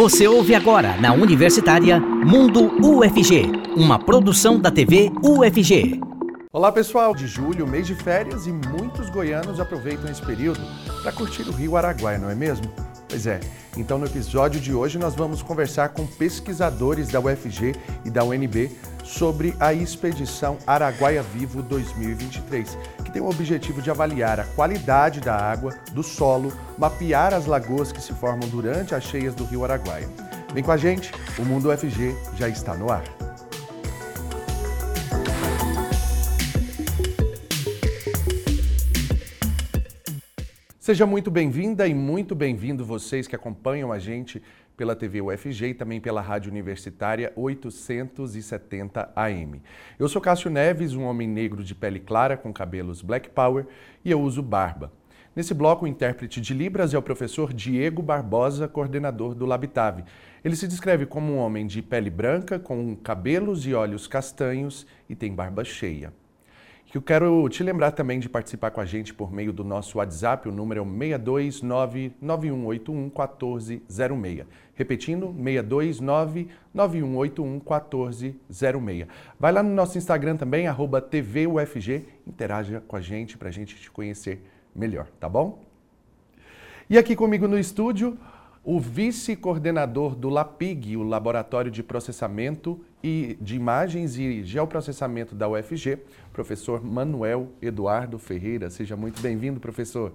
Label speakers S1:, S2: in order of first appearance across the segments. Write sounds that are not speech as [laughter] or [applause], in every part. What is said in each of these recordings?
S1: Você ouve agora na Universitária Mundo UFG, uma produção da TV UFG.
S2: Olá pessoal, de julho, mês de férias e muitos goianos aproveitam esse período para curtir o Rio Araguaia, não é mesmo? Pois é, então no episódio de hoje nós vamos conversar com pesquisadores da UFG e da UNB sobre a expedição Araguaia Vivo 2023, que tem o objetivo de avaliar a qualidade da água, do solo, mapear as lagoas que se formam durante as cheias do rio Araguaia. Vem com a gente, o Mundo UFG já está no ar. Seja muito bem-vinda e muito bem-vindo vocês que acompanham a gente pela TV UFG e também pela Rádio Universitária 870 AM. Eu sou Cássio Neves, um homem negro de pele clara com cabelos black power e eu uso barba. Nesse bloco, o intérprete de Libras é o professor Diego Barbosa, coordenador do Labitave. Ele se descreve como um homem de pele branca, com cabelos e olhos castanhos e tem barba cheia que eu quero te lembrar também de participar com a gente por meio do nosso WhatsApp, o número é 629-9181-1406. Repetindo, 629-9181-1406. Vai lá no nosso Instagram também, arroba TVUFG, interaja com a gente para a gente te conhecer melhor, tá bom? E aqui comigo no estúdio, o vice-coordenador do LAPIG, o Laboratório de Processamento e de Imagens e Geoprocessamento da UFG, professor Manuel Eduardo Ferreira. Seja muito bem-vindo, professor.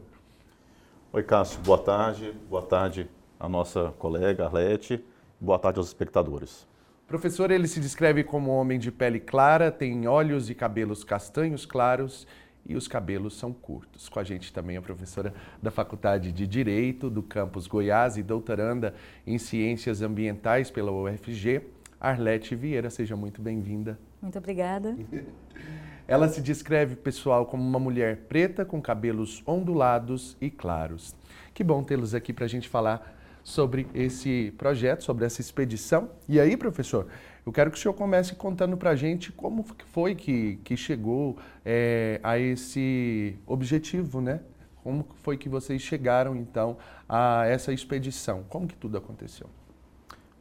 S3: Oi, Cássio. Boa tarde. Boa tarde à nossa colega Arlete. Boa tarde aos espectadores.
S2: Professor, ele se descreve como homem de pele clara, tem olhos e cabelos castanhos claros e os cabelos são curtos. Com a gente também a professora da Faculdade de Direito do campus Goiás e doutoranda em Ciências Ambientais pela UFG, Arlete Vieira. Seja muito bem-vinda.
S4: Muito obrigada. [laughs]
S2: Ela se descreve, pessoal, como uma mulher preta com cabelos ondulados e claros. Que bom tê-los aqui para a gente falar sobre esse projeto, sobre essa expedição. E aí, professor, eu quero que o senhor comece contando para a gente como foi que, que chegou é, a esse objetivo, né? Como foi que vocês chegaram, então, a essa expedição? Como que tudo aconteceu?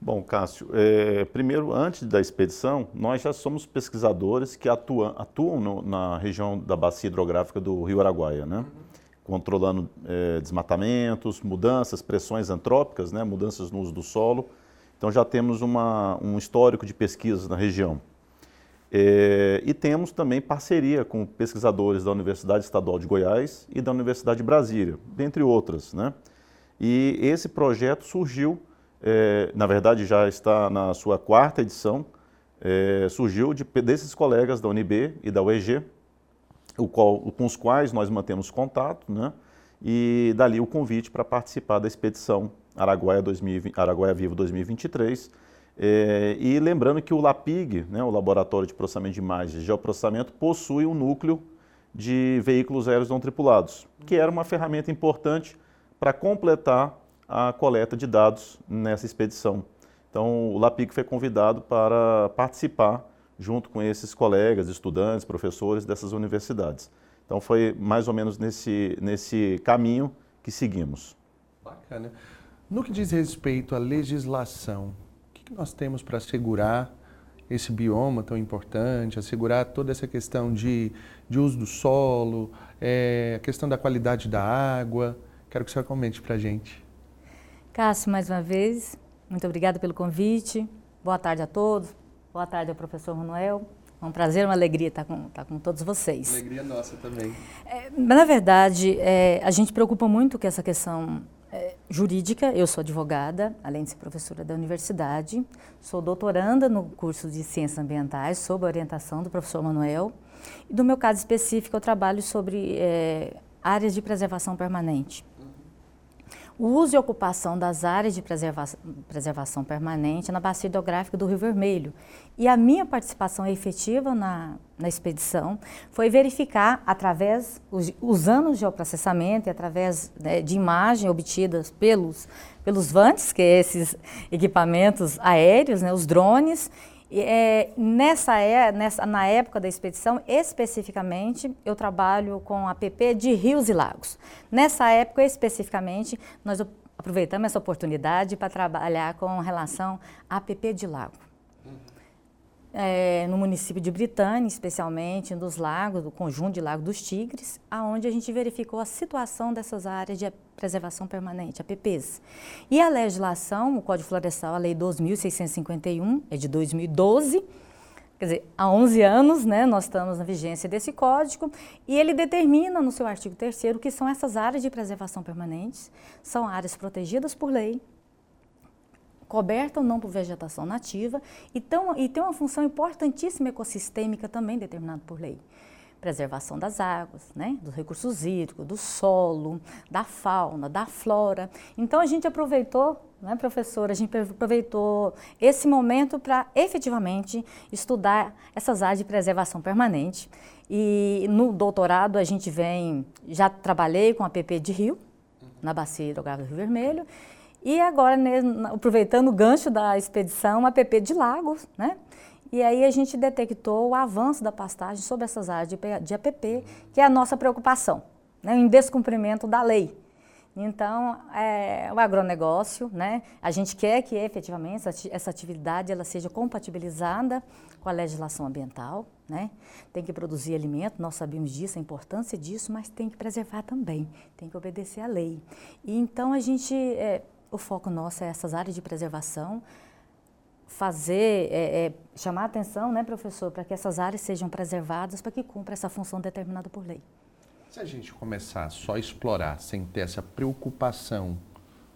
S3: Bom, Cássio, é, primeiro, antes da expedição, nós já somos pesquisadores que atuam, atuam no, na região da bacia hidrográfica do Rio Araguaia, né? Uhum. Controlando é, desmatamentos, mudanças, pressões antrópicas, né? mudanças no uso do solo, então já temos uma, um histórico de pesquisas na região. É, e temos também parceria com pesquisadores da Universidade Estadual de Goiás e da Universidade de Brasília, dentre outras. Né? E esse projeto surgiu, é, na verdade já está na sua quarta edição, é, surgiu de, desses colegas da UNB e da UEG, qual, com os quais nós mantemos contato, né? e dali o convite para participar da expedição Araguaia, 2020, Araguaia Vivo 2023. É, e lembrando que o LAPIG, né, o Laboratório de Processamento de Imagens e Geoprocessamento, possui um núcleo de veículos aéreos não tripulados, que era uma ferramenta importante para completar a coleta de dados nessa expedição. Então, o LAPIG foi convidado para participar junto com esses colegas, estudantes, professores dessas universidades. Então, foi mais ou menos nesse, nesse caminho que seguimos.
S2: Bacana. No que diz respeito à legislação, o que nós temos para assegurar esse bioma tão importante, assegurar toda essa questão de, de uso do solo, é, a questão da qualidade da água? Quero que o senhor comente para a gente.
S4: Cássio, mais uma vez, muito obrigada pelo convite. Boa tarde a todos. Boa tarde ao professor Manuel. É um prazer, uma alegria estar com, estar com todos vocês.
S2: Alegria nossa também.
S4: É, na verdade, é, a gente preocupa muito com essa questão é, jurídica, eu sou advogada, além de ser professora da universidade, sou doutoranda no curso de Ciências Ambientais, sob a orientação do professor Manuel. E no meu caso específico, eu trabalho sobre é, áreas de preservação permanente o uso e ocupação das áreas de preservação, preservação permanente na bacia hidrográfica do Rio Vermelho. E a minha participação efetiva na, na expedição foi verificar, através, usando o geoprocessamento e através né, de imagens obtidas pelos, pelos VANTs, que é esses equipamentos aéreos, né, os drones, é, nessa, é, nessa, na época da expedição, especificamente, eu trabalho com a PP de rios e lagos. Nessa época, especificamente, nós aproveitamos essa oportunidade para trabalhar com relação a APP de lago. É, no município de Britânia, especialmente nos lagos, do conjunto de Lago dos Tigres, aonde a gente verificou a situação dessas áreas de preservação permanente, APPs. E a legislação, o Código Florestal, a Lei 2.651, é de 2012, Quer dizer, há 11 anos né, nós estamos na vigência desse código e ele determina no seu artigo 3 o que são essas áreas de preservação permanentes. São áreas protegidas por lei, cobertas ou não por vegetação nativa e, tão, e tem uma função importantíssima ecossistêmica também determinada por lei preservação das águas, né, dos recursos hídricos, do solo, da fauna, da flora. Então a gente aproveitou, né, professora, a gente aproveitou esse momento para efetivamente estudar essas áreas de preservação permanente. E no doutorado a gente vem, já trabalhei com a PP de Rio, na bacia hidrográfica do Rio Vermelho, e agora, né, aproveitando o gancho da expedição, a PP de Lagos, né? E aí a gente detectou o avanço da pastagem sobre essas áreas de, de APP, que é a nossa preocupação, né, em descumprimento da lei. Então, é, o agronegócio, né, a gente quer que efetivamente essa atividade ela seja compatibilizada com a legislação ambiental, né? Tem que produzir alimento, nós sabemos disso, a importância disso, mas tem que preservar também, tem que obedecer à lei. E então a gente, é, o foco nosso é essas áreas de preservação, fazer, é, é, chamar a atenção, né, professor, para que essas áreas sejam preservadas, para que cumpra essa função determinada por lei.
S2: Se a gente começar só a explorar sem ter essa preocupação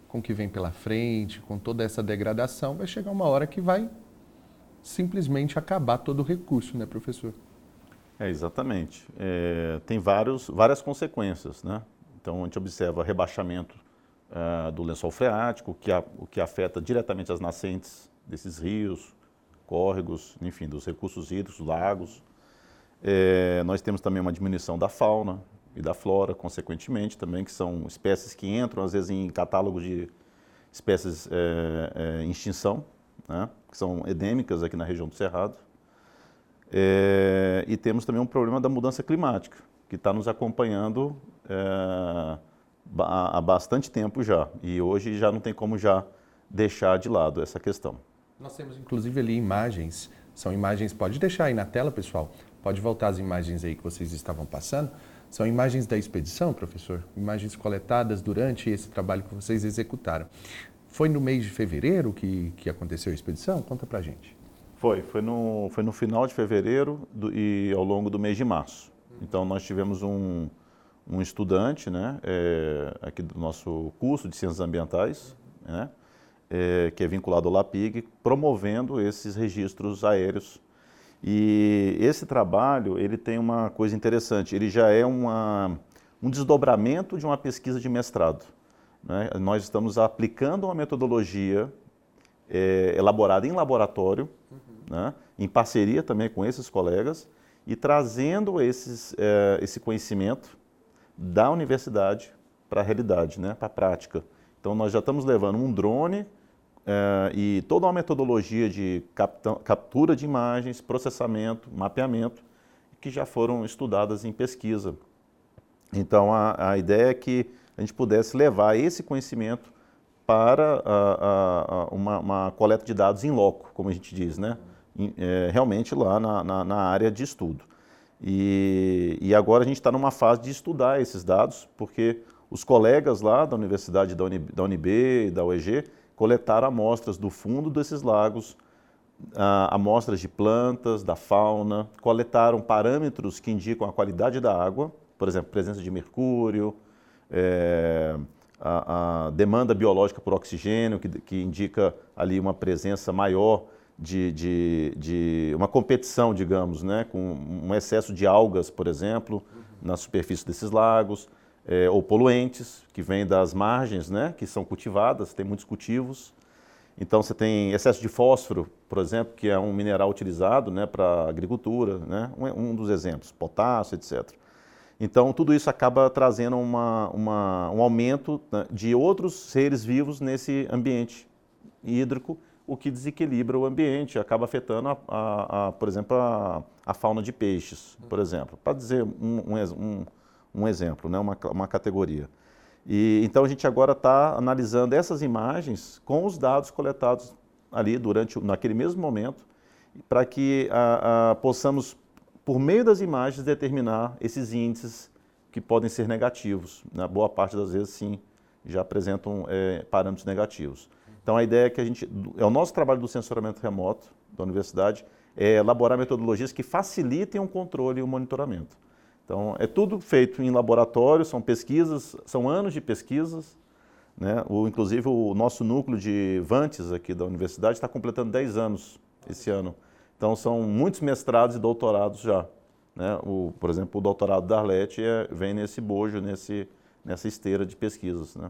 S2: com o que vem pela frente, com toda essa degradação, vai chegar uma hora que vai simplesmente acabar todo o recurso, né, professor?
S3: É, exatamente. É, tem vários, várias consequências, né? Então, a gente observa rebaixamento uh, do lençol freático, que a, o que afeta diretamente as nascentes desses rios, córregos, enfim, dos recursos hídricos, lagos. É, nós temos também uma diminuição da fauna e da flora, consequentemente, também, que são espécies que entram, às vezes, em catálogos de espécies é, é, em extinção, né, que são endêmicas aqui na região do Cerrado. É, e temos também um problema da mudança climática, que está nos acompanhando é, há bastante tempo já. E hoje já não tem como já deixar de lado essa questão.
S2: Nós temos inclusive ali imagens, são imagens, pode deixar aí na tela, pessoal, pode voltar as imagens aí que vocês estavam passando. São imagens da expedição, professor? Imagens coletadas durante esse trabalho que vocês executaram. Foi no mês de fevereiro que, que aconteceu a expedição? Conta pra gente.
S3: Foi, foi no, foi no final de fevereiro do, e ao longo do mês de março. Então nós tivemos um, um estudante, né, é, aqui do nosso curso de ciências ambientais, né, é, que é vinculado ao LAPIG, promovendo esses registros aéreos. E esse trabalho ele tem uma coisa interessante, ele já é uma, um desdobramento de uma pesquisa de mestrado. Né? Nós estamos aplicando uma metodologia é, elaborada em laboratório, uhum. né? em parceria também com esses colegas, e trazendo esses, é, esse conhecimento da universidade para a realidade, né? para a prática. Então, nós já estamos levando um drone é, e toda uma metodologia de captura de imagens, processamento, mapeamento, que já foram estudadas em pesquisa. Então, a, a ideia é que a gente pudesse levar esse conhecimento para a, a, uma, uma, coleta de dados em loco, como a gente diz, né? É, realmente lá na, na, na, área de estudo. E, e agora a gente está numa fase de estudar esses dados, porque os colegas lá da Universidade da, Uni, da UNB e da UEG coletaram amostras do fundo desses lagos, amostras de plantas, da fauna, coletaram parâmetros que indicam a qualidade da água, por exemplo, presença de mercúrio, é, a, a, demanda biológica por oxigênio, que, que, indica ali uma presença maior de, de, de, uma competição, digamos, né, com um excesso de algas, por exemplo, na superfície desses lagos é, ou poluentes que vêm das margens, né, que são cultivadas, tem muitos cultivos. Então você tem excesso de fósforo, por exemplo, que é um mineral utilizado né, para agricultura, né, um, um, dos exemplos, potássio, etc. Então tudo isso acaba trazendo uma, uma, um aumento né, de outros seres vivos nesse ambiente hídrico, o que desequilibra o ambiente, acaba afetando, a, a, a por exemplo, a, fauna de peixes, por exemplo. Para dizer um, um um exemplo, né, uma, uma categoria. E, então a gente agora está analisando essas imagens com os dados coletados ali durante naquele mesmo momento, para que a, a, possamos, por meio das imagens, determinar esses índices que podem ser negativos. Na boa parte das vezes, sim, já apresentam é, parâmetros negativos. Então a ideia é que a gente, é o nosso trabalho do sensoramento remoto da universidade, é elaborar metodologias que facilitem o controle e o monitoramento. Então, é tudo feito em laboratório, são pesquisas, são anos de pesquisas. Né? O, inclusive, o nosso núcleo de Vantes aqui da universidade está completando 10 anos esse ano. Então, são muitos mestrados e doutorados já. Né? O, por exemplo, o doutorado da Arlete é, vem nesse bojo, nesse, nessa esteira de pesquisas. Né?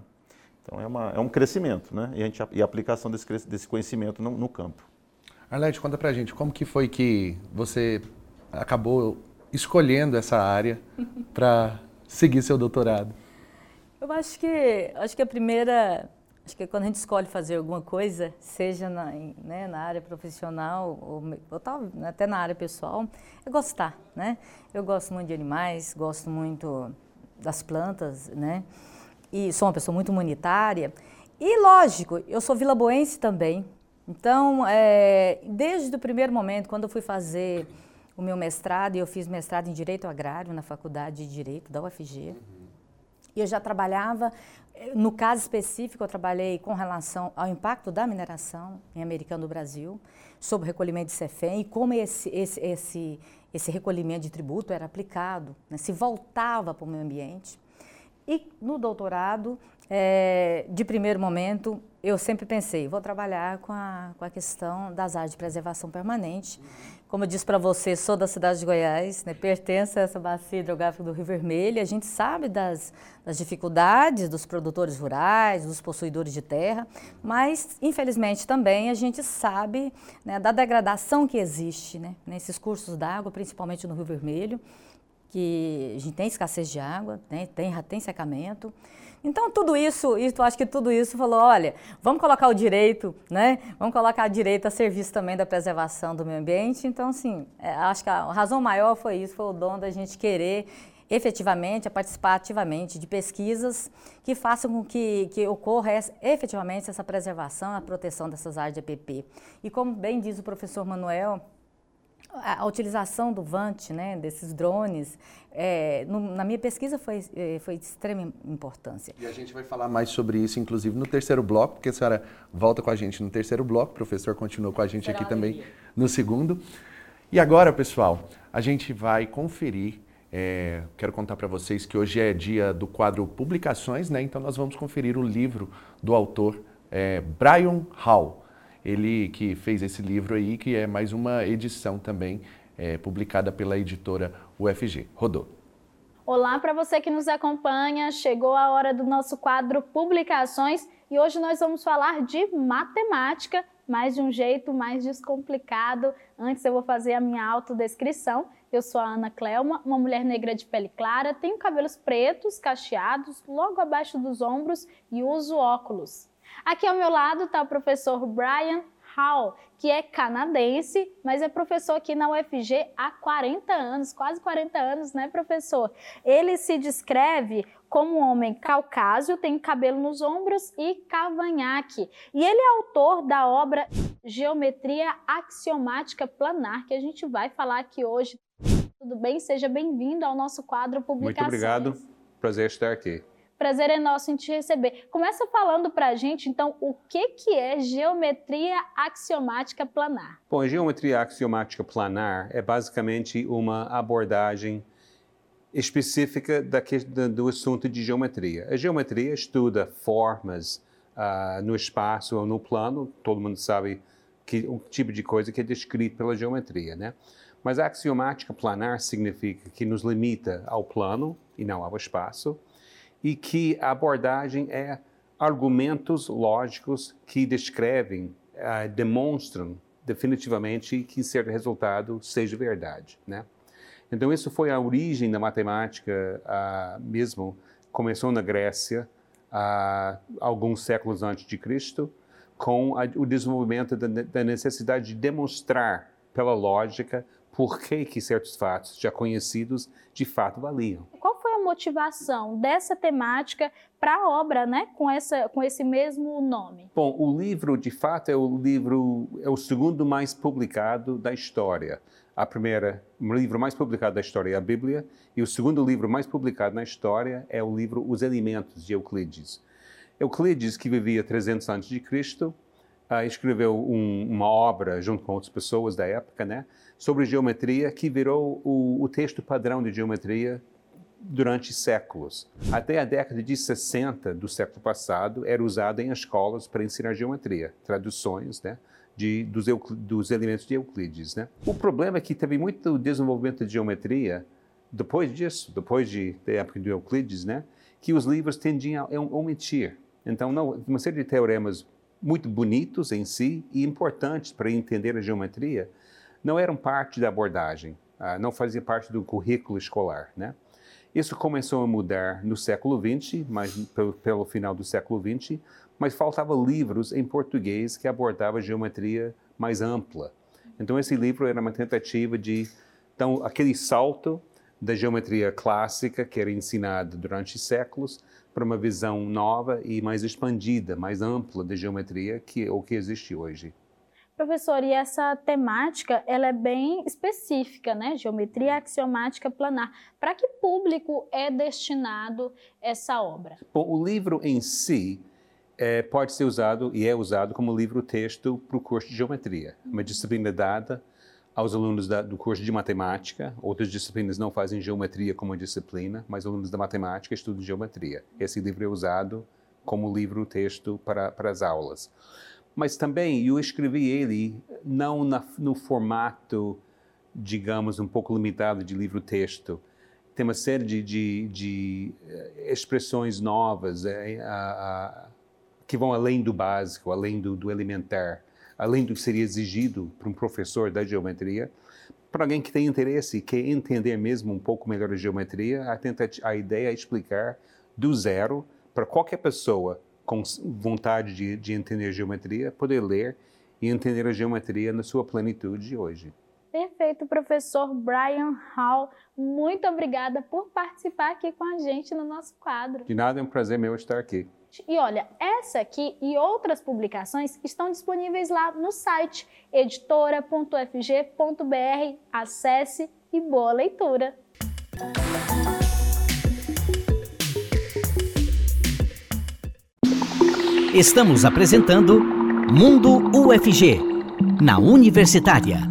S3: Então, é, uma, é um crescimento né? e, a, gente, e a aplicação desse, desse conhecimento no, no campo.
S2: Arlete, conta pra gente, como que foi que você acabou escolhendo essa área [laughs] para seguir seu doutorado?
S4: Eu acho que acho que a primeira acho que quando a gente escolhe fazer alguma coisa, seja na, né, na área profissional ou, ou tal, até na área pessoal, é gostar, né? Eu gosto muito de animais, gosto muito das plantas, né? E sou uma pessoa muito humanitária. E lógico, eu sou vilaboense também. Então, é, desde o primeiro momento, quando eu fui fazer o meu mestrado, eu fiz mestrado em Direito Agrário na Faculdade de Direito da UFG. E eu já trabalhava, eh, no caso específico, eu trabalhei com relação ao impacto da mineração em Americano do Brasil, sobre o recolhimento de CEFEM e como esse, esse, esse, esse recolhimento de tributo era aplicado, né, se voltava para o meio ambiente. E no doutorado, é, de primeiro momento, eu sempre pensei, vou trabalhar com a, com a questão das áreas de preservação permanente. Como eu disse para você, sou da cidade de Goiás, né, pertenço a essa bacia hidrográfica do Rio Vermelho. A gente sabe das, das dificuldades dos produtores rurais, dos possuidores de terra, mas, infelizmente, também a gente sabe né, da degradação que existe né, nesses cursos d'água, principalmente no Rio Vermelho, que a gente tem escassez de água, né, tem, tem secamento. Então, tudo isso, isso, acho que tudo isso falou, olha, vamos colocar o direito, né? Vamos colocar o direito a serviço também da preservação do meio ambiente. Então, assim, é, acho que a razão maior foi isso, foi o dom da gente querer efetivamente, a participar ativamente de pesquisas que façam com que, que ocorra essa, efetivamente essa preservação, a proteção dessas áreas de EPP. E como bem diz o professor Manuel, a, a utilização do VANT, né, desses drones, é, no, na minha pesquisa foi, é, foi de extrema importância.
S2: E a gente vai falar mais sobre isso, inclusive, no terceiro bloco, porque a senhora volta com a gente no terceiro bloco, o professor continua com a gente Será aqui também no segundo. E agora, pessoal, a gente vai conferir. É, quero contar para vocês que hoje é dia do quadro Publicações, né? Então nós vamos conferir o livro do autor é, Brian Hall. Ele que fez esse livro aí, que é mais uma edição também é, publicada pela editora UFG. Rodou.
S5: Olá para você que nos acompanha, chegou a hora do nosso quadro Publicações e hoje nós vamos falar de matemática, mas de um jeito mais descomplicado. Antes eu vou fazer a minha autodescrição. Eu sou a Ana Clelma, uma mulher negra de pele clara, tenho cabelos pretos, cacheados, logo abaixo dos ombros e uso óculos. Aqui ao meu lado está o professor Brian Hall, que é canadense, mas é professor aqui na UFG há 40 anos, quase 40 anos, né, professor? Ele se descreve como um homem caucásio, tem cabelo nos ombros e cavanhaque. E ele é autor da obra Geometria Axiomática Planar, que a gente vai falar aqui hoje. Tudo bem? Seja bem-vindo ao nosso quadro Publicações.
S6: Muito obrigado. Prazer estar aqui.
S5: Prazer é nosso em te receber. Começa falando para a gente, então, o que, que é geometria axiomática planar?
S6: Bom, a geometria axiomática planar é basicamente uma abordagem específica do assunto de geometria. A geometria estuda formas uh, no espaço ou no plano, todo mundo sabe que, o tipo de coisa que é descrito pela geometria, né? Mas a axiomática planar significa que nos limita ao plano e não ao espaço e que a abordagem é argumentos lógicos que descrevem, uh, demonstram definitivamente que certo resultado seja verdade, né? Então isso foi a origem da matemática uh, mesmo, começou na Grécia uh, alguns séculos antes de Cristo, com a, o desenvolvimento da, da, necessidade de demonstrar pela lógica por que, que certos fatos já conhecidos de fato valiam
S5: motivação dessa temática para a obra, né, com, essa, com esse mesmo nome?
S6: Bom, o livro, de fato, é o livro, é o segundo mais publicado da história. A primeira, o livro mais publicado da história é a Bíblia, e o segundo livro mais publicado na história é o livro Os Alimentos, de Euclides. Euclides, que vivia 300 antes de Cristo, uh, escreveu um, uma obra, junto com outras pessoas da época, né, sobre geometria, que virou o, o texto padrão de geometria durante séculos. Até a década de 60 do século passado, era usado em escolas para ensinar geometria, traduções né, de, dos, dos, elementos de Euclides. Né? O problema é que teve muito desenvolvimento de geometria depois disso, depois de, da época de Euclides, né, que os livros tendiam a omitir. Então, não, uma série de teoremas muito bonitos em si e importantes para entender a geometria não eram parte da abordagem, uh, não fazia parte do currículo escolar, né? Isso começou a mudar no século XX, mas pelo, pelo final do século XX, mas faltava livros em português que abordavam geometria mais ampla. Então esse livro era uma tentativa de então aquele salto da geometria clássica que era ensinada durante séculos para uma visão nova e mais expandida, mais ampla da geometria que o que existe hoje.
S5: Professor, e essa temática, ela é bem específica, né? Geometria axiomática planar. Para que público é destinado essa obra?
S6: Bom, o livro em si é, pode ser usado e é usado como livro-texto para o curso de geometria, uma disciplina dada aos alunos da, do curso de matemática. Outras disciplinas não fazem geometria como disciplina, mas alunos da matemática estudam geometria. Esse livro é usado como livro-texto para, para as aulas mas também eu escrevi ele não na, no formato, digamos, um pouco limitado de livro-texto. Tem uma série de, de, de eh, expressões novas é, a, a, que vão além do básico, além do, do elementar, além do que seria exigido para um professor da geometria. Para alguém que tem interesse e quer entender mesmo um pouco melhor a geometria, a, a ideia é explicar do zero para qualquer pessoa com vontade de, de entender geometria, poder ler e entender a geometria na sua plenitude hoje.
S5: Perfeito, professor Brian Hall. Muito obrigada por participar aqui com a gente no nosso quadro.
S6: De nada, é um prazer meu estar aqui.
S5: E olha, essa aqui e outras publicações estão disponíveis lá no site editora.fg.br. Acesse e boa leitura!
S1: Estamos apresentando Mundo UFG, na Universitária.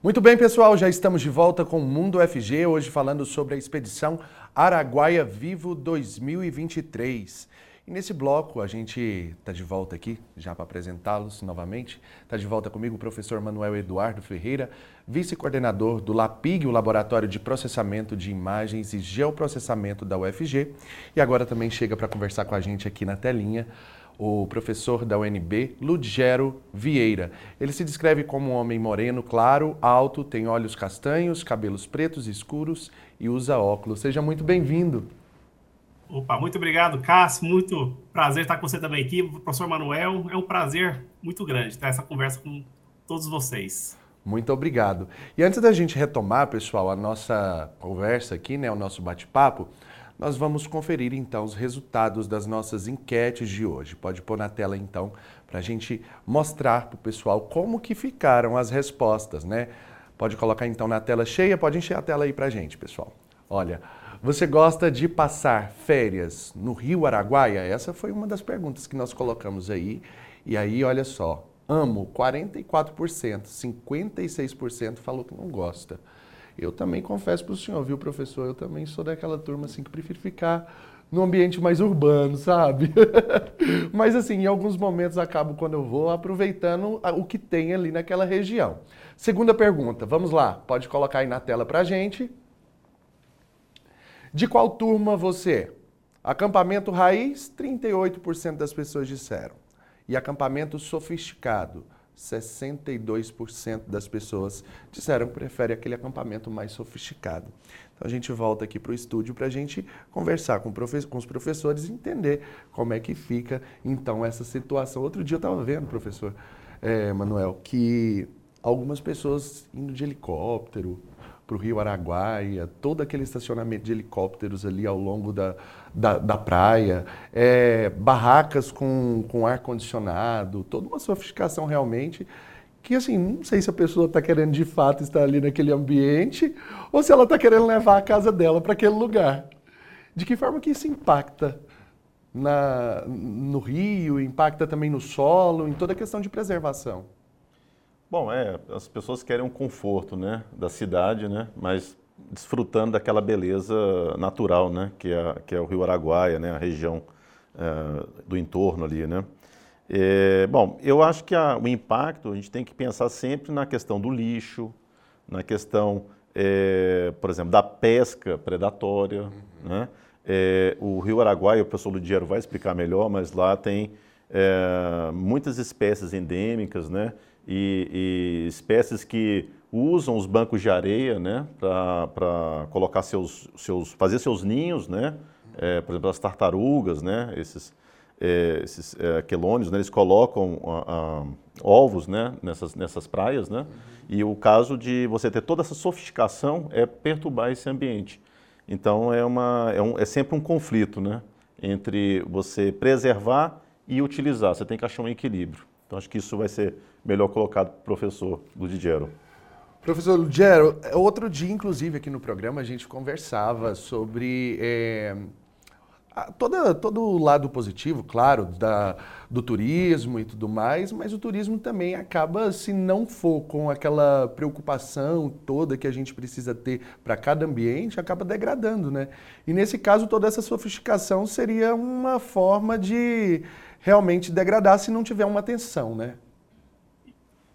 S2: Muito bem, pessoal, já estamos de volta com o Mundo UFG, hoje falando sobre a expedição Araguaia Vivo 2023. E nesse bloco a gente está de volta aqui, já para apresentá-los novamente. Está de volta comigo o professor Manuel Eduardo Ferreira, vice-coordenador do LAPIG, o Laboratório de Processamento de Imagens e Geoprocessamento da UFG. E agora também chega para conversar com a gente aqui na telinha o professor da UNB, Ludgero Vieira. Ele se descreve como um homem moreno, claro, alto, tem olhos castanhos, cabelos pretos escuros e usa óculos. Seja muito bem-vindo.
S7: Opa, muito obrigado, Cássio. Muito prazer estar com você também aqui, professor Manuel. É um prazer muito grande ter essa conversa com todos vocês.
S2: Muito obrigado. E antes da gente retomar, pessoal, a nossa conversa aqui, né, o nosso bate-papo, nós vamos conferir então os resultados das nossas enquetes de hoje. Pode pôr na tela então para a gente mostrar para o pessoal como que ficaram as respostas, né? Pode colocar então na tela cheia, pode encher a tela aí para a gente, pessoal. Olha, você gosta de passar férias no Rio Araguaia? Essa foi uma das perguntas que nós colocamos aí. E aí, olha só, amo, 44%, 56% falou que não gosta. Eu também confesso para o senhor, viu, professor? Eu também sou daquela turma assim que prefiro ficar no ambiente mais urbano, sabe? [laughs] Mas assim, em alguns momentos acabo quando eu vou aproveitando o que tem ali naquela região. Segunda pergunta, vamos lá, pode colocar aí na tela pra gente. De qual turma você? Acampamento raiz, 38% das pessoas disseram. E acampamento sofisticado, 62% das pessoas disseram que prefere aquele acampamento mais sofisticado. Então a gente volta aqui para o estúdio para a gente conversar com, com, os professores e entender como é que fica então essa situação. Outro dia eu estava vendo, professor é, Manuel, que algumas pessoas indo de helicóptero para o Rio Araguaia, todo aquele estacionamento de helicópteros ali ao longo da, da, da praia, é, barracas com, com ar-condicionado, toda uma sofisticação realmente que assim, não sei se a pessoa está querendo de fato estar ali naquele ambiente ou se ela está querendo levar a casa dela para aquele lugar. De que forma que isso impacta na, no rio, impacta também no solo, em toda a questão de preservação?
S3: Bom, é, as pessoas querem um conforto, né, da cidade, né, mas desfrutando daquela beleza natural, né, que é, que é o Rio Araguaia, né, a região é, do entorno ali, né. É, bom, eu acho que a, o impacto a gente tem que pensar sempre na questão do lixo, na questão, é, por exemplo, da pesca predatória, uhum. né. É, o Rio Araguaia, o professor Ludiero vai explicar melhor, mas lá tem é, muitas espécies endêmicas, né, e, e espécies que usam os bancos de areia né, para colocar seus, seus, fazer seus ninhos, né? É, por exemplo, as tartarugas, né? esses, é, esses é, né? eles colocam a, a, ovos né? nessas, nessas praias. Né? E o caso de você ter toda essa sofisticação é perturbar esse ambiente. Então é, uma, é, um, é sempre um conflito né? entre você preservar e utilizar. Você tem que achar um equilíbrio. Então acho que isso vai ser melhor colocado para o professor Ludigero.
S2: Professor Ludigero, outro dia, inclusive, aqui no programa, a gente conversava sobre é, toda, todo o lado positivo, claro, da, do turismo e tudo mais, mas o turismo também acaba, se não for com aquela preocupação toda que a gente precisa ter para cada ambiente, acaba degradando, né? E nesse caso, toda essa sofisticação seria uma forma de realmente degradar se não tiver uma atenção, né?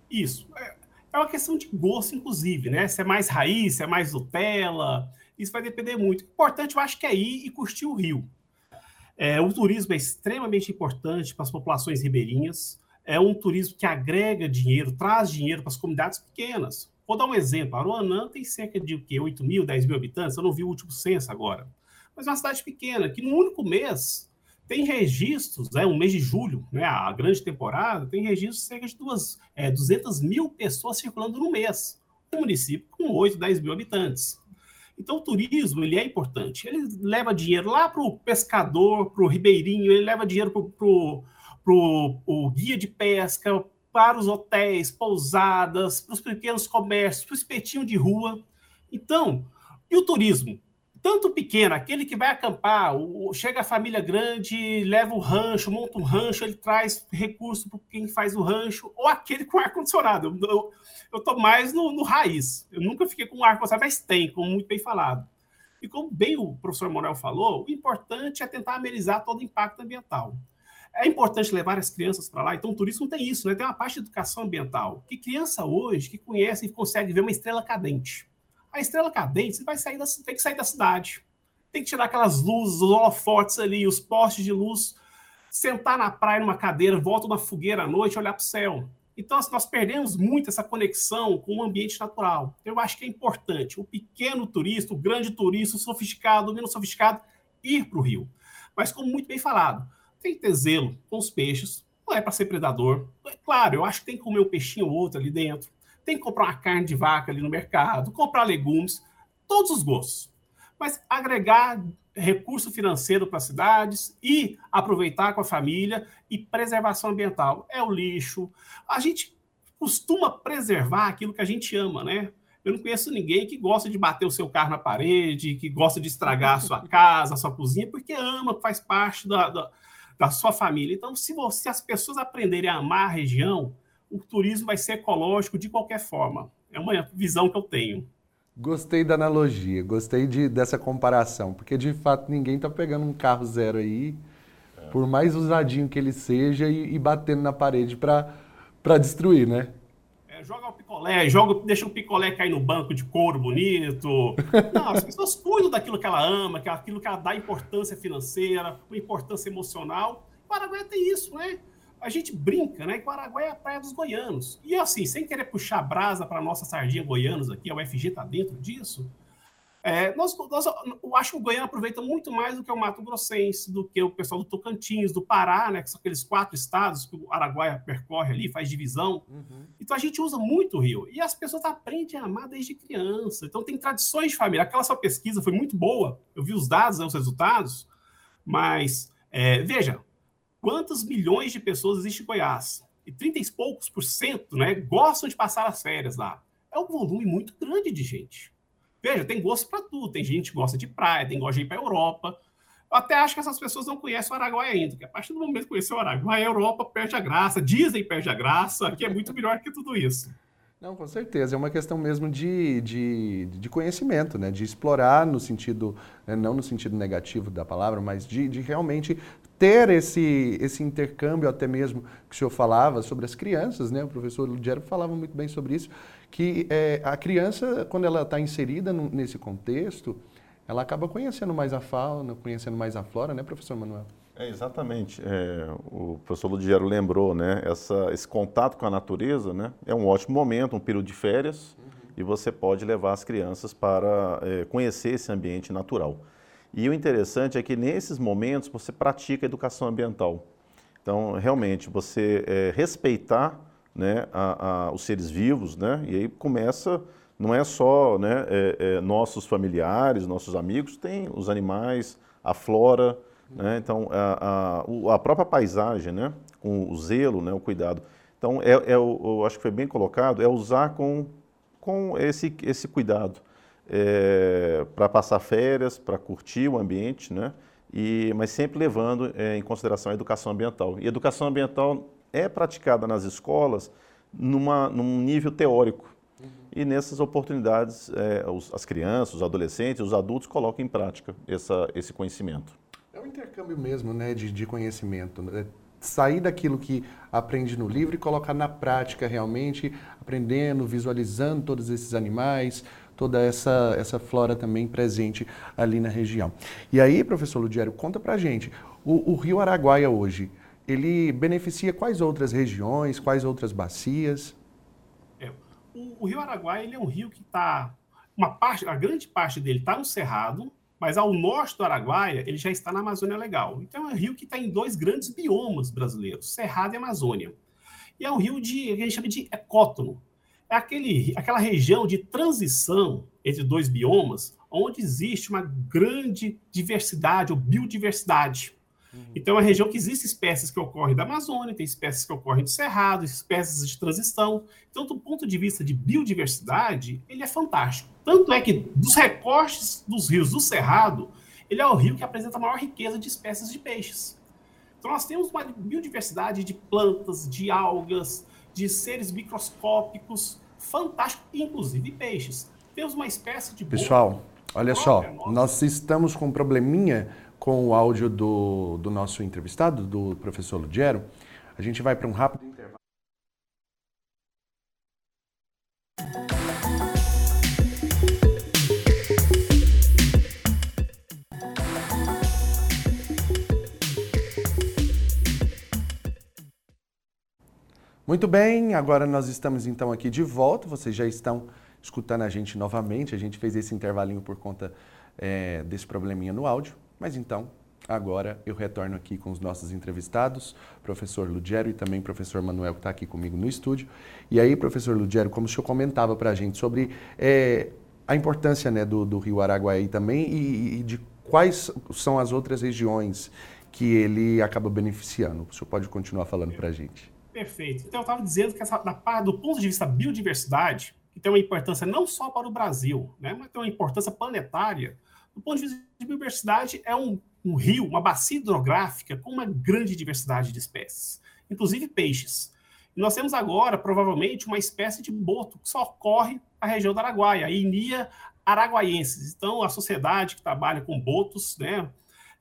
S7: Isso. É, é uma questão de gosto, inclusive, né? Se é mais raiz, se é mais Nutella, isso vai depender muito. O importante, eu acho que é ir e curtir o rio. É, o turismo é extremamente importante para as populações ribeirinhas. É um turismo que agrega dinheiro, traz dinheiro para as comunidades pequenas. Vou dar um exemplo. Aruanã tem cerca de o quê? 8 mil, 10 mil habitantes. Eu não vi o último censo agora. Mas é uma cidade pequena, que no único mês tem registros, né, um mês de julho, né, a grande temporada, tem registros de cerca de duas, é, 200 mil pessoas circulando no mês. Um município com 8, 10 mil habitantes. Então, o turismo ele é importante. Ele leva dinheiro lá para o pescador, para o ribeirinho, ele leva dinheiro para o guia de pesca, para os hotéis, pousadas, para os pequenos comércios, para o espetinho de rua. Então, e o turismo? Tanto pequeno, aquele que vai acampar, o, chega a família grande, leva o rancho, monta um rancho, ele traz recurso para quem faz o rancho, ou aquele com ar-condicionado. Eu, estou mais no, no, raiz. Eu nunca fiquei com ar-condicionado, mas tem, como muito bem falado. E como bem o professor Morel falou, o importante é tentar amenizar todo o impacto ambiental. É importante levar as crianças para lá. Então, o turismo tem isso, né? Tem uma parte de educação ambiental. Que criança hoje que conhece e consegue ver uma estrela cadente a estrela cadente, vai sair da, tem que sair da cidade. Tem que tirar aquelas luzes, os holofotes ali, os postes de luz, sentar na praia numa cadeira, volta uma fogueira à noite, olhar para o céu. Então, assim, nós perdemos muito essa conexão com o ambiente natural. Eu acho que é importante o pequeno turista, o grande turista, o sofisticado, o menos sofisticado, ir para o rio. Mas, como muito bem falado, tem que ter zelo com os peixes, não é para ser predador. É claro, eu acho que tem que comer um peixinho ou outro ali dentro tem que comprar uma carne de vaca ali no mercado, comprar legumes, todos os gostos. Mas agregar recurso financeiro para as cidades e aproveitar com a família e preservação ambiental. É o lixo. A gente costuma preservar aquilo que a gente ama, né? Eu não conheço ninguém que gosta de bater o seu carro na parede, que gosta de estragar a sua [laughs] casa, a sua cozinha, porque ama, faz parte da, da, da sua família. Então, se, você, se as pessoas aprenderem a amar a região, o turismo vai ser ecológico de qualquer forma. É uma visão que eu tenho.
S2: Gostei da analogia, gostei de, dessa comparação, porque de fato ninguém está pegando um carro zero aí, é. por mais usadinho que ele seja, e, e batendo na parede para destruir, né?
S7: É, joga o picolé, joga, deixa o picolé cair no banco de couro bonito. [laughs] Não, as pessoas cuidam daquilo que ela ama, aquilo que ela dá importância financeira, uma importância emocional. O Paraguai tem isso, né? A gente brinca, né? Que o Araguaia é a praia dos goianos. E assim, sem querer puxar brasa para nossa sardinha goianos aqui, a UFG está dentro disso. É, nós, nós, eu acho que o Goiânia aproveita muito mais do que o Mato Grossense, do que o pessoal do Tocantins, do Pará, né, que são aqueles quatro estados que o Araguaia percorre ali, faz divisão. Uhum. Então a gente usa muito o Rio. E as pessoas aprendem a amar desde criança. Então tem tradições de família. Aquela sua pesquisa foi muito boa, eu vi os dados, né, os resultados, mas é, veja, quantos milhões de pessoas existem em Goiás? E 30 e poucos por cento né, gostam de passar as férias lá. É um volume muito grande de gente. Veja, tem gosto para tudo. Tem gente que gosta de praia, tem gosto de ir para a Europa. Eu até acho que essas pessoas não conhecem o Araguaia ainda, porque a partir do momento que conhecer o Araguaia, a Europa perde a graça, dizem perde a graça, que é muito melhor que tudo isso.
S2: Não, com certeza. É uma questão mesmo de, de, de conhecimento, né? de explorar no sentido, né? não no sentido negativo da palavra, mas de, de realmente ter esse, esse intercâmbio, até mesmo que o senhor falava sobre as crianças, né? o professor Ludiero falava muito bem sobre isso, que é, a criança, quando ela está inserida no, nesse contexto, ela acaba conhecendo mais a fauna, conhecendo mais a flora, né, professor Manuel?
S3: É, exatamente. É, o professor Ludiero lembrou, né, essa, esse contato com a natureza, né, é um ótimo momento, um período de férias, uhum. e você pode levar as crianças para é, conhecer esse ambiente natural. E o interessante é que nesses momentos você pratica educação ambiental. Então, realmente, você é, respeitar né, a, a, os seres vivos, né, e aí começa, não é só né, é, é, nossos familiares, nossos amigos, tem os animais, a flora, né, então a, a, própria paisagem, né, com o zelo, né, o cuidado. Então, é, é eu acho que foi bem colocado, é usar com, com esse, esse cuidado é, para passar férias, para curtir o ambiente, né, e, mas sempre levando é, em consideração a educação ambiental. E educação ambiental é praticada nas escolas numa, num nível teórico. Uhum. E nessas oportunidades, é, os, as crianças, os adolescentes, os adultos colocam em prática essa, esse conhecimento.
S2: É um intercâmbio mesmo né, de, de conhecimento. Né? Sair daquilo que aprende no livro e colocar na prática realmente, aprendendo, visualizando todos esses animais, toda essa, essa flora também presente ali na região. E aí, professor Ludiero, conta pra gente, o, o Rio Araguaia hoje, ele beneficia quais outras regiões, quais outras bacias?
S7: É, o, o, Rio Araguaia ele é um rio que está uma parte, a grande parte dele está no Cerrado, mas ao norte do Araguaia ele já está na Amazônia Legal. Então é um rio que está em dois grandes biomas brasileiros, Cerrado e Amazônia. E é um rio de que a gente chama de ecótono. É aquele, aquela região de transição entre dois biomas, onde existe uma grande diversidade ou biodiversidade. Uhum. Então, é uma região que existe espécies que ocorrem da Amazônia, tem espécies que ocorrem do Cerrado, espécies de transição. Então, do ponto de vista de biodiversidade, ele é fantástico. Tanto é que, dos recortes dos rios do Cerrado, ele é o rio que apresenta a maior riqueza de espécies de peixes. Então, nós temos uma biodiversidade de plantas, de algas, de seres microscópicos, fantástico, inclusive peixes. Temos uma espécie de.
S2: Pessoal, olha só, nós estamos com um probleminha com o áudio do, do nosso entrevistado, do professor Ludiero. A gente vai para um rápido Muito bem, agora nós estamos então aqui de volta. Vocês já estão escutando a gente novamente. A gente fez esse intervalinho por conta é, desse probleminha no áudio. Mas então, agora eu retorno aqui com os nossos entrevistados, professor Lugero e também professor Manuel, que está aqui comigo no estúdio. E aí, professor Lugero, como o senhor comentava para a gente sobre é, a importância né, do, do, rio Araguaí também e, e, de quais são as outras regiões que ele acaba beneficiando. O senhor pode continuar falando para a gente.
S7: Perfeito. Então, eu estava dizendo que essa, da, do ponto de vista biodiversidade, que tem uma importância não só para o Brasil, né, mas tem uma importância planetária, do ponto de vista de biodiversidade, é um, um rio, uma bacia hidrográfica com uma grande diversidade de espécies, inclusive peixes. E nós temos agora, provavelmente, uma espécie de boto que só ocorre na região da Araguaia, a Inia araguaiensis. Então, a sociedade que trabalha com botos, né,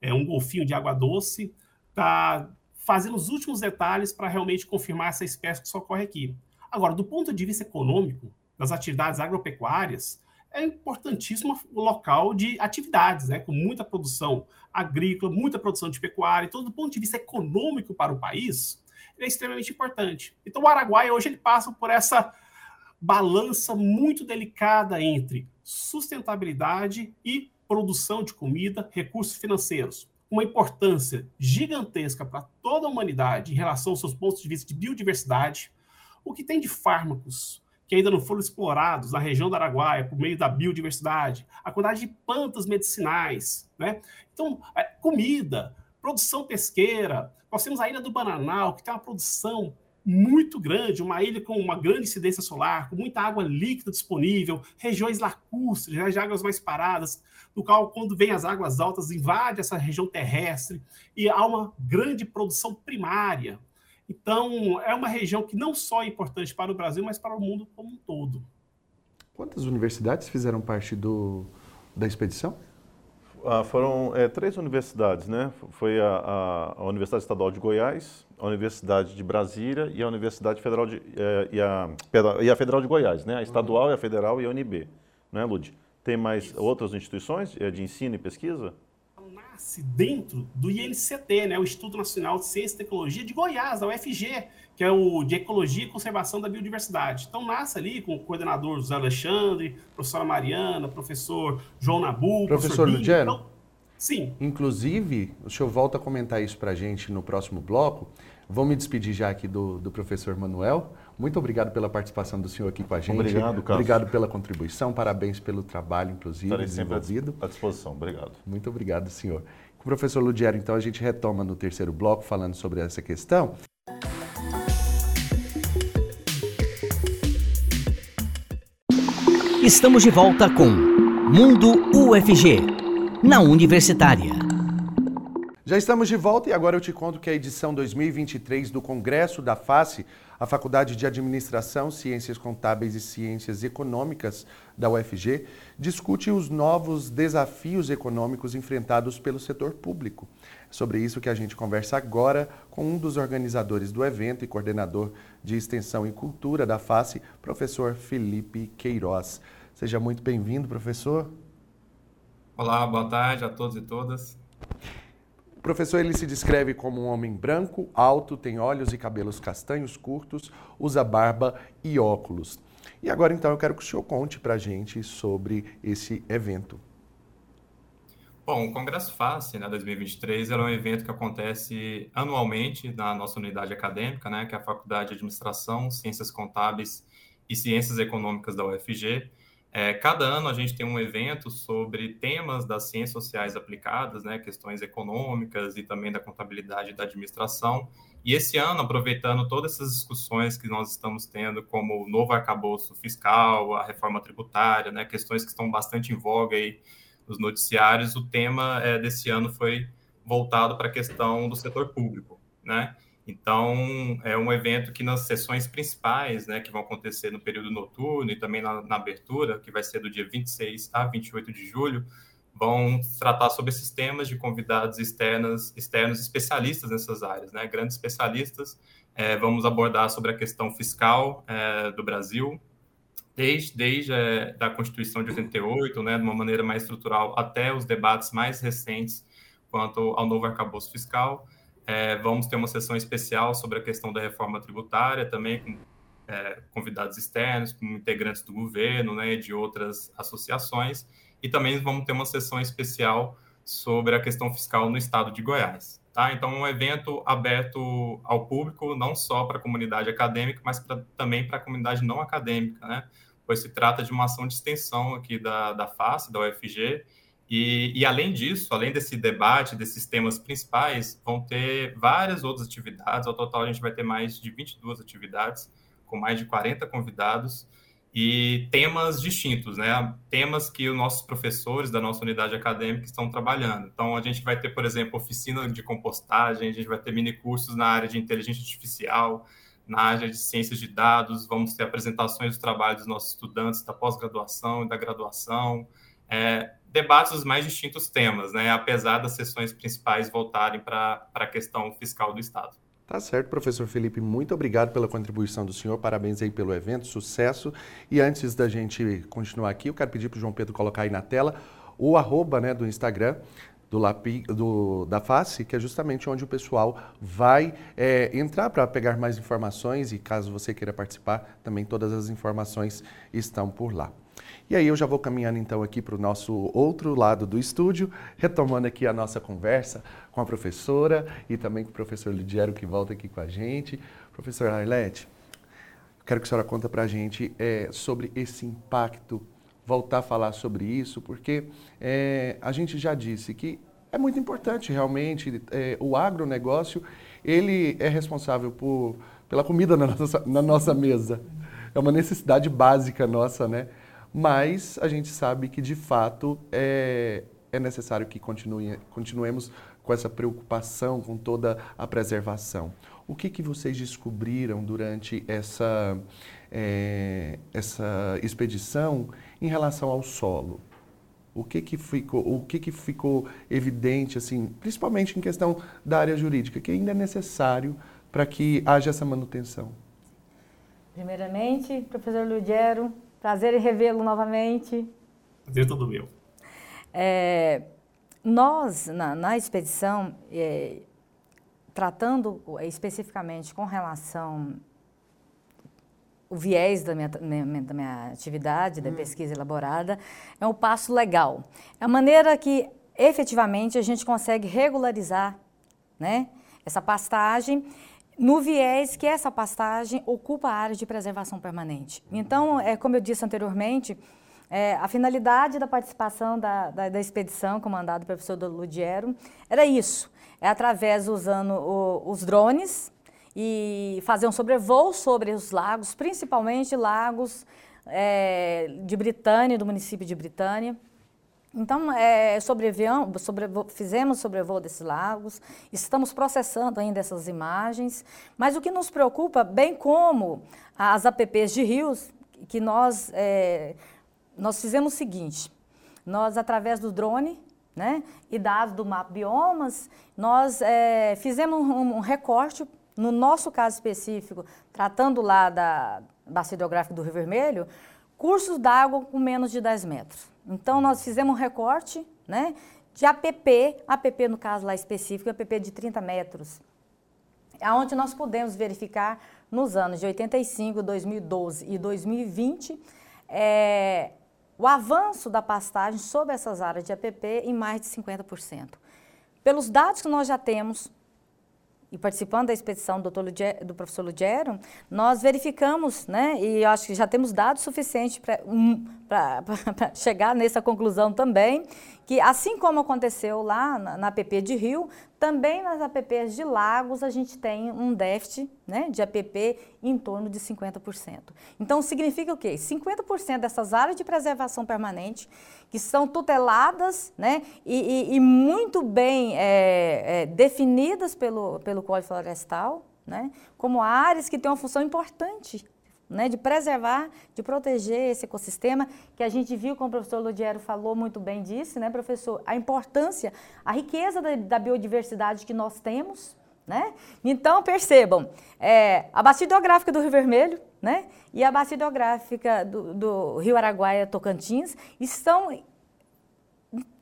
S7: é um golfinho de água doce, está fazendo os últimos detalhes para realmente confirmar essa espécie que só ocorre aqui. Agora, do ponto de vista econômico, das atividades agropecuárias, é importantíssimo local de atividades, né, com muita produção agrícola, muita produção de pecuária, então, do ponto de vista econômico para o país, é extremamente importante. Então, o Araguaia hoje ele passa por essa balança muito delicada entre sustentabilidade e produção de comida, recursos financeiros. Uma importância gigantesca para toda a humanidade em relação aos seus pontos de vista de biodiversidade. O que tem de fármacos que ainda não foram explorados na região do Araguaia por meio da biodiversidade, a quantidade de plantas medicinais, né? Então, é, comida, produção pesqueira. Nós temos a Ilha do Bananal, que tem uma produção muito grande, uma ilha com uma grande incidência solar, com muita água líquida disponível, regiões lacustres, né, de águas mais paradas, no qual, quando vem as águas altas, invade essa região terrestre, e há uma grande produção primária. Então, é uma região que não só é importante para o Brasil, mas para o mundo como um todo.
S2: Quantas universidades fizeram parte do, da expedição?
S3: Ah, foram é, três universidades, né? Foi a, a, a, Universidade Estadual de Goiás, a Universidade de Brasília e a Universidade Federal de, é, e, a, e a Federal de Goiás, né? A estadual, a federal e a UNB, né, Lud? Tem mais Isso. outras instituições é, de ensino e pesquisa?
S7: Nasce dentro do INCT, né? O Instituto Nacional de Ciência e Tecnologia de Goiás, da UFG, que é o de Ecologia e Conservação da Biodiversidade. Então, nasce ali com o coordenador José Alexandre, professora Mariana, professor João Nabu,
S2: professor, professor Ludiano. Então,
S7: sim.
S2: Inclusive, o senhor volta a comentar isso para a gente no próximo bloco. Vou me despedir já aqui do, do professor Manuel. Muito obrigado pela participação do senhor aqui com a gente.
S3: Obrigado, Carlos.
S2: Obrigado pela contribuição, parabéns pelo trabalho, inclusive,
S3: Estarei
S2: desenvolvido.
S3: à disposição, obrigado.
S2: Muito obrigado, senhor. Com o professor Ludiero, então, a gente retoma no terceiro bloco falando sobre essa questão.
S1: Estamos de volta com Mundo UFG, na Universitária.
S2: Já estamos de volta e agora eu te conto que a edição 2023 do Congresso da FACE, a Faculdade de Administração, Ciências Contábeis e Ciências Econômicas da UFG, discute os novos desafios econômicos enfrentados pelo setor público. É sobre isso que a gente conversa agora com um dos organizadores do evento e coordenador de Extensão e Cultura da FACE, professor Felipe Queiroz. Seja muito bem-vindo, professor.
S8: Olá, boa tarde a todos e todas.
S2: Professor ele se descreve como um homem branco, alto, tem olhos e cabelos castanhos curtos, usa barba e óculos. E agora então eu quero que o senhor conte para a gente sobre esse evento.
S8: Bom, o Congresso FACE, né, 2023, é um evento que acontece anualmente na nossa unidade acadêmica, né, que é a Faculdade de Administração, Ciências Contábeis e Ciências Econômicas da UFG. É, cada ano a gente tem um evento sobre temas das ciências sociais aplicadas, né, questões econômicas e também da contabilidade e da administração. E esse ano, aproveitando todas essas discussões que nós estamos tendo, como o novo arcabouço fiscal, a reforma tributária, né, questões que estão bastante em voga aí nos noticiários, o tema é, desse ano foi voltado para a questão do setor público, né? Então, é um evento que nas sessões principais, né, que vão acontecer no período noturno e também na, na, abertura, que vai ser do dia 26 a 28 de julho, vão tratar sobre esses temas de convidados externos, externos especialistas nessas áreas, né, grandes especialistas. É, vamos abordar sobre a questão fiscal é, do Brasil, desde, desde é, da Constituição de 88, né, de uma maneira mais estrutural, até os debates mais recentes quanto ao novo arcabouço fiscal. É, vamos ter uma sessão especial sobre a questão da reforma tributária, também com é, convidados externos, com integrantes do governo, né, de outras associações, e também vamos ter uma sessão especial sobre a questão fiscal no estado de Goiás. Tá? Então, um evento aberto ao público, não só para a comunidade acadêmica, mas pra, também para a comunidade não acadêmica, né? pois se trata de uma ação de extensão aqui da, da FACE, da UFG, e, e, além disso, além desse debate, desses temas principais, vão ter várias outras atividades. Ao total, a gente vai ter mais de 22 atividades, com mais de 40 convidados, e temas distintos, né? Temas que os nossos professores da nossa unidade acadêmica estão trabalhando. Então, a gente vai ter, por exemplo, oficina de compostagem, a gente vai ter mini cursos na área de inteligência artificial, na área de ciências de dados, vamos ter apresentações do trabalho dos nossos estudantes da pós-graduação e da graduação, é, debates dos mais distintos temas, né, apesar das sessões principais voltarem para a questão fiscal do Estado.
S2: Tá certo, professor Felipe, muito obrigado pela contribuição do senhor, parabéns aí pelo evento, sucesso. E antes da gente continuar aqui, eu quero pedir para o João Pedro colocar aí na tela o arroba né, do Instagram do, lapi, do, da face, que é justamente onde o pessoal vai é, entrar para pegar mais informações e caso você queira participar, também todas as informações estão por lá. E aí eu já vou caminhando então aqui para o nosso outro lado do estúdio, retomando aqui a nossa conversa com a professora e também com o professor Lidiero que volta aqui com a gente. Professor Arlete, quero que a senhora conta para a gente é, sobre esse impacto, voltar a falar sobre isso, porque é, a gente já disse que é muito importante realmente é, o agronegócio, ele é responsável por, pela comida na nossa, na nossa mesa. É uma necessidade básica nossa, né? Mas a gente sabe que de fato é, é necessário que continue, continuemos com essa preocupação com toda a preservação. O que, que vocês descobriram durante essa, é, essa expedição em relação ao solo? O que, que, ficou, o que, que ficou evidente, assim, principalmente em questão da área jurídica, que ainda é necessário para que haja essa manutenção?
S4: Primeiramente, professor Ludiero, Prazer em revê-lo novamente.
S7: Prazer todo meu.
S4: É, nós, na, na expedição, é, tratando especificamente com relação o viés da minha, minha, da minha atividade, da hum. pesquisa elaborada, é um passo legal. É a maneira que efetivamente a gente consegue regularizar né, essa pastagem no viés que essa pastagem ocupa a área de preservação permanente. Então, é, como eu disse anteriormente, é, a finalidade da participação da, da, da expedição comandada pelo professor Ludiero era isso, é através usando o, os drones e fazer um sobrevoo sobre os lagos, principalmente lagos é, de Britânia, do município de Britânia, então, é, sobreviamos, sobrevo, fizemos sobrevoo desses lagos, estamos processando ainda essas imagens, mas o que nos preocupa, bem como as APPs de rios, que nós, é, nós fizemos o seguinte, nós, através do drone, né, e dados do mapa biomas, nós é, fizemos um, um recorte, no nosso caso específico, tratando lá da bacia hidrográfica do Rio Vermelho, cursos d'água com menos de 10 metros. Então, nós fizemos um recorte né, de APP, APP no caso lá específico, APP de 30 metros, aonde nós podemos verificar nos anos de 85, 2012 e 2020 é, o avanço da pastagem sobre essas áreas de APP em mais de 50%. Pelos dados que nós já temos, e participando da expedição do, do professor Lugero, nós verificamos, né, e acho que já temos dados suficientes para [laughs] chegar nessa conclusão também, que assim como aconteceu lá na, na APP de Rio, também nas APPs de Lagos a gente tem um déficit né, de APP em torno de 50%. Então significa o quê? 50% dessas áreas de preservação permanente que são tuteladas né, e, e, e muito bem é, é, definidas pelo, pelo Código Florestal, né, como áreas que têm uma função importante né, de preservar, de proteger esse ecossistema, que a gente viu, como o professor Ludiero falou muito bem disso, né, professor, a importância, a riqueza da, da biodiversidade que nós temos, né? Então, percebam, é, a bacia hidrográfica do Rio Vermelho né, e a bacia hidrográfica do, do Rio Araguaia Tocantins estão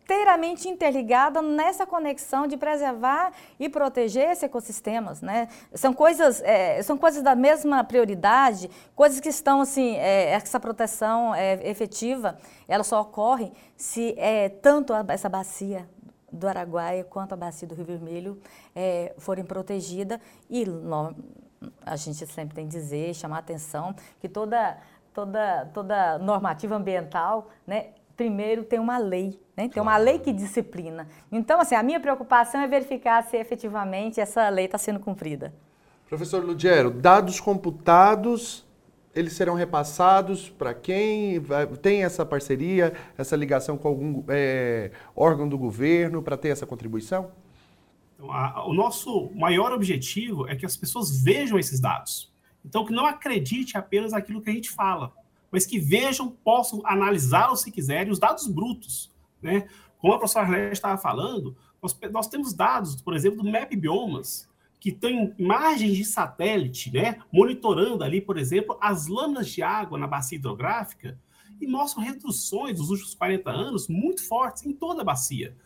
S4: inteiramente interligada nessa conexão de preservar e proteger esses ecossistemas, né? São coisas, é, são coisas da mesma prioridade, coisas que estão assim, é, essa proteção é, efetiva, ela só ocorre se é, tanto a, essa bacia do Araguaia quanto a bacia do Rio Vermelho é, forem protegidas e no, a gente sempre tem que dizer, chamar a atenção que toda toda toda normativa ambiental, né, primeiro tem uma lei, né? tem uma lei que disciplina. Então, assim, a minha preocupação é verificar se efetivamente essa lei está sendo cumprida.
S2: Professor Ludiero, dados computados, eles serão repassados para quem? Vai, tem essa parceria, essa ligação com algum é, órgão do governo para ter essa contribuição?
S7: Então, o nosso maior objetivo é que as pessoas vejam esses dados. Então, que não acredite apenas naquilo que a gente fala mas que vejam, possam analisá-los se quiserem, os dados brutos. Né? Como a professora Arlete estava falando, nós, nós, temos dados, por exemplo, do MAP Biomas, que tem imagens de satélite, né, monitorando ali, por exemplo, as lâminas de água na bacia hidrográfica, e mostram reduções dos últimos 40 anos muito fortes em toda a bacia.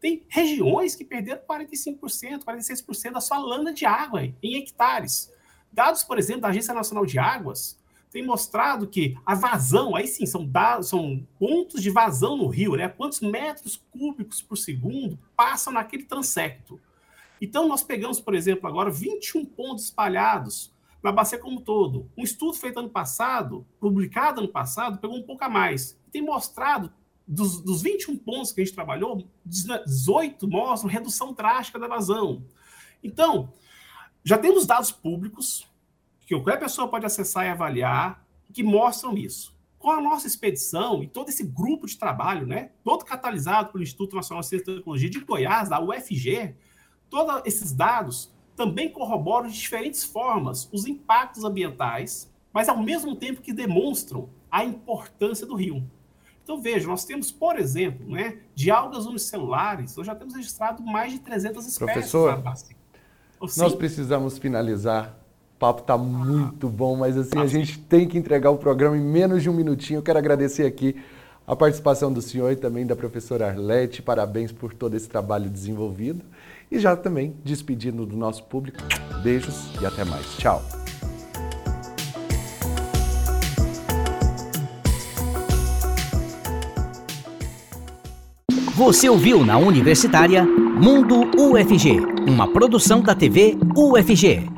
S7: Tem regiões que perderam 45%, 46% da sua landa de água em hectares. Dados, por exemplo, da Agência Nacional de Águas, tem mostrado que a vazão, aí sim, são, dados, são pontos de vazão no rio, né? Quantos metros cúbicos por segundo passam naquele transecto. Então, nós pegamos, por exemplo, agora 21 pontos espalhados na bacia como um todo. Um estudo feito ano passado, publicado ano passado, pegou um pouco a mais. Tem mostrado, dos, dos 21 pontos que a gente trabalhou, 18 mostram redução drástica da vazão. Então, já temos dados públicos que qualquer pessoa pode acessar e avaliar, que mostram isso. Com a nossa expedição e todo esse grupo de trabalho, né, todo catalisado pelo Instituto Nacional de Ciência e Tecnologia de Goiás, da UFG, todos esses dados também corroboram de diferentes formas os impactos ambientais, mas ao mesmo tempo que demonstram a importância do rio. Então, veja, nós temos, por exemplo, né, de algas unicelulares, nós já temos registrado mais de 300 espécies
S2: Professor, na bacia. Nós precisamos finalizar o papo está muito bom, mas assim, a gente tem que entregar o programa em menos de um minutinho. Eu quero agradecer aqui a participação do senhor e também da professora Arlete. Parabéns por todo esse trabalho desenvolvido. E já também despedindo do nosso público. Beijos e até mais. Tchau.
S1: Você ouviu na Universitária Mundo UFG, uma produção da TV UFG.